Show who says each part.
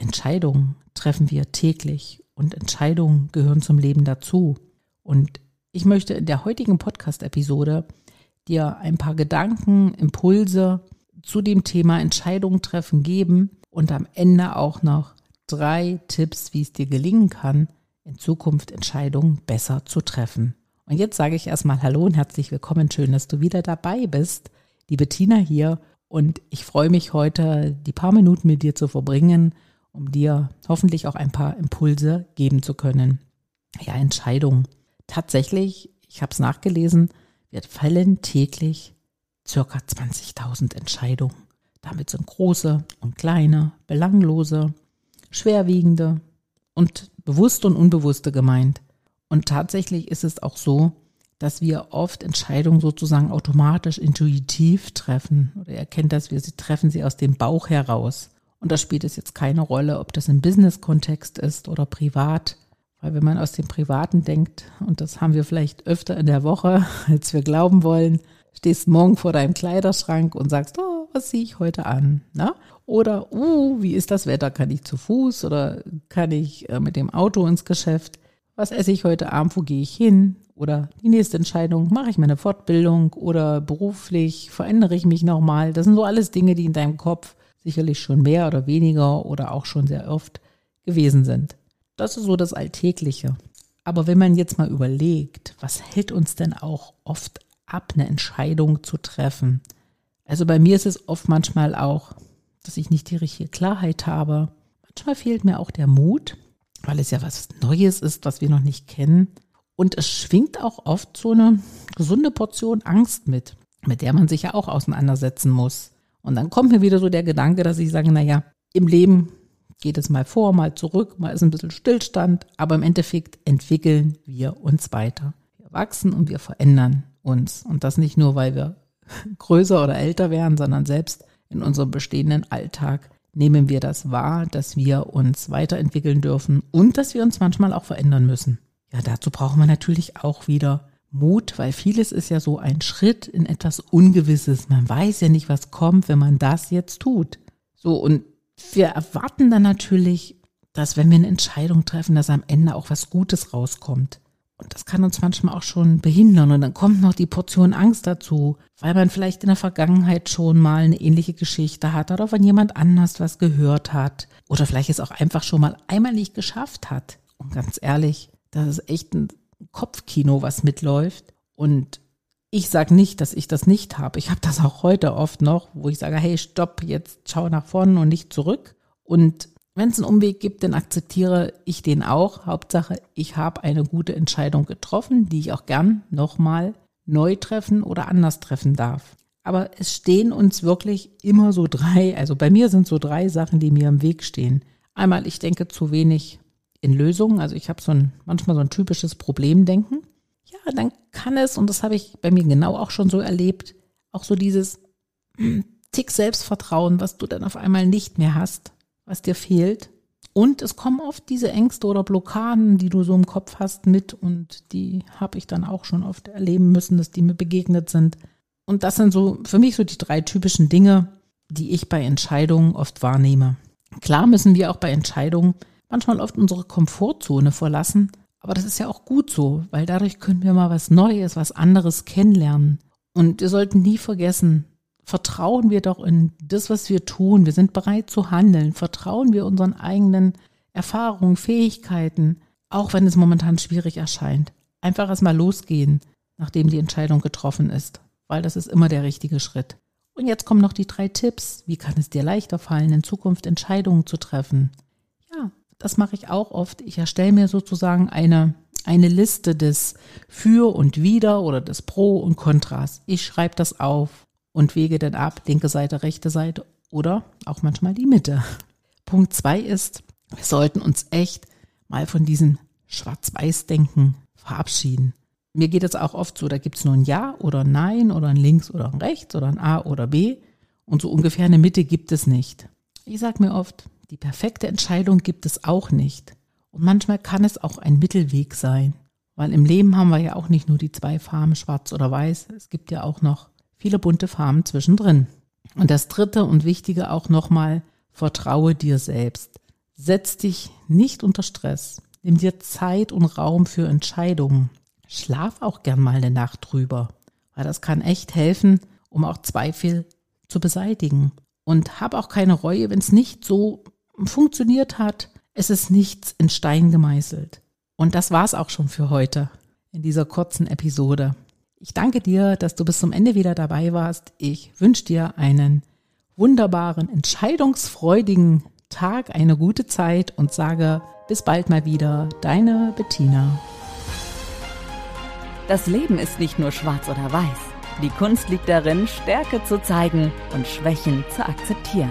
Speaker 1: Entscheidungen treffen wir täglich und Entscheidungen gehören zum Leben dazu. Und ich möchte in der heutigen Podcast-Episode dir ein paar Gedanken, Impulse zu dem Thema Entscheidungen treffen geben und am Ende auch noch drei Tipps, wie es dir gelingen kann, in Zukunft Entscheidungen besser zu treffen. Und jetzt sage ich erstmal Hallo und herzlich willkommen. Schön, dass du wieder dabei bist. Die Bettina hier und ich freue mich heute, die paar Minuten mit dir zu verbringen um dir hoffentlich auch ein paar Impulse geben zu können. Ja, Entscheidungen. Tatsächlich, ich habe es nachgelesen, wir fällen täglich circa 20.000 Entscheidungen. Damit sind große und kleine, belanglose, schwerwiegende und bewusste und unbewusste gemeint. Und tatsächlich ist es auch so, dass wir oft Entscheidungen sozusagen automatisch intuitiv treffen. Oder ihr kennt das, wir sie treffen sie aus dem Bauch heraus. Und da spielt es jetzt keine Rolle, ob das im Business-Kontext ist oder privat. Weil wenn man aus dem Privaten denkt, und das haben wir vielleicht öfter in der Woche, als wir glauben wollen, stehst morgen vor deinem Kleiderschrank und sagst, oh, was ziehe ich heute an? Na? Oder, uh, wie ist das Wetter? Kann ich zu Fuß oder kann ich äh, mit dem Auto ins Geschäft? Was esse ich heute Abend? Wo gehe ich hin? Oder die nächste Entscheidung, mache ich meine Fortbildung oder beruflich, verändere ich mich nochmal? Das sind so alles Dinge, die in deinem Kopf sicherlich schon mehr oder weniger oder auch schon sehr oft gewesen sind. Das ist so das Alltägliche. Aber wenn man jetzt mal überlegt, was hält uns denn auch oft ab, eine Entscheidung zu treffen? Also bei mir ist es oft manchmal auch, dass ich nicht die richtige Klarheit habe. Manchmal fehlt mir auch der Mut, weil es ja was Neues ist, was wir noch nicht kennen. Und es schwingt auch oft so eine gesunde Portion Angst mit, mit der man sich ja auch auseinandersetzen muss. Und dann kommt mir wieder so der Gedanke, dass ich sage, naja, im Leben geht es mal vor, mal zurück, mal ist ein bisschen Stillstand, aber im Endeffekt entwickeln wir uns weiter. Wir wachsen und wir verändern uns. Und das nicht nur, weil wir größer oder älter werden, sondern selbst in unserem bestehenden Alltag nehmen wir das wahr, dass wir uns weiterentwickeln dürfen und dass wir uns manchmal auch verändern müssen. Ja, dazu brauchen wir natürlich auch wieder Mut, weil vieles ist ja so ein Schritt in etwas Ungewisses. Man weiß ja nicht, was kommt, wenn man das jetzt tut. So, und wir erwarten dann natürlich, dass wenn wir eine Entscheidung treffen, dass am Ende auch was Gutes rauskommt. Und das kann uns manchmal auch schon behindern. Und dann kommt noch die Portion Angst dazu, weil man vielleicht in der Vergangenheit schon mal eine ähnliche Geschichte hat oder von jemand anders was gehört hat oder vielleicht es auch einfach schon mal einmal nicht geschafft hat. Und ganz ehrlich, das ist echt ein Kopfkino, was mitläuft. Und ich sage nicht, dass ich das nicht habe. Ich habe das auch heute oft noch, wo ich sage, hey, stopp, jetzt schau nach vorne und nicht zurück. Und wenn es einen Umweg gibt, dann akzeptiere ich den auch. Hauptsache, ich habe eine gute Entscheidung getroffen, die ich auch gern nochmal neu treffen oder anders treffen darf. Aber es stehen uns wirklich immer so drei, also bei mir sind so drei Sachen, die mir im Weg stehen. Einmal, ich denke zu wenig in Lösungen. Also ich habe so ein manchmal so ein typisches Problemdenken. Ja, dann kann es, und das habe ich bei mir genau auch schon so erlebt, auch so dieses hm, Tick Selbstvertrauen, was du dann auf einmal nicht mehr hast, was dir fehlt. Und es kommen oft diese Ängste oder Blockaden, die du so im Kopf hast, mit und die habe ich dann auch schon oft erleben müssen, dass die mir begegnet sind. Und das sind so für mich so die drei typischen Dinge, die ich bei Entscheidungen oft wahrnehme. Klar müssen wir auch bei Entscheidungen manchmal oft unsere Komfortzone verlassen. Aber das ist ja auch gut so, weil dadurch können wir mal was Neues, was anderes kennenlernen. Und wir sollten nie vergessen, vertrauen wir doch in das, was wir tun. Wir sind bereit zu handeln. Vertrauen wir unseren eigenen Erfahrungen, Fähigkeiten, auch wenn es momentan schwierig erscheint. Einfach erstmal losgehen, nachdem die Entscheidung getroffen ist, weil das ist immer der richtige Schritt. Und jetzt kommen noch die drei Tipps. Wie kann es dir leichter fallen, in Zukunft Entscheidungen zu treffen? Das mache ich auch oft. Ich erstelle mir sozusagen eine, eine Liste des Für und Wider oder des Pro und Kontras. Ich schreibe das auf und wege dann ab, linke Seite, rechte Seite oder auch manchmal die Mitte. Punkt zwei ist, Wir sollten uns echt mal von diesem Schwarz-Weiß-Denken verabschieden. Mir geht es auch oft so, da gibt es nur ein Ja oder ein Nein oder ein Links oder ein Rechts oder ein A oder B und so ungefähr eine Mitte gibt es nicht. Ich sage mir oft, die perfekte Entscheidung gibt es auch nicht. Und manchmal kann es auch ein Mittelweg sein, weil im Leben haben wir ja auch nicht nur die zwei Farben, schwarz oder weiß, es gibt ja auch noch viele bunte Farben zwischendrin. Und das dritte und wichtige auch nochmal, vertraue dir selbst. Setz dich nicht unter Stress. Nimm dir Zeit und Raum für Entscheidungen. Schlaf auch gern mal eine Nacht drüber, weil das kann echt helfen, um auch Zweifel zu beseitigen. Und hab auch keine Reue, wenn es nicht so funktioniert hat. Es ist nichts in Stein gemeißelt. Und das war's auch schon für heute in dieser kurzen Episode. Ich danke dir, dass du bis zum Ende wieder dabei warst. Ich wünsche dir einen wunderbaren, entscheidungsfreudigen Tag, eine gute Zeit und sage bis bald mal wieder, deine Bettina.
Speaker 2: Das Leben ist nicht nur schwarz oder weiß. Die Kunst liegt darin, Stärke zu zeigen und Schwächen zu akzeptieren.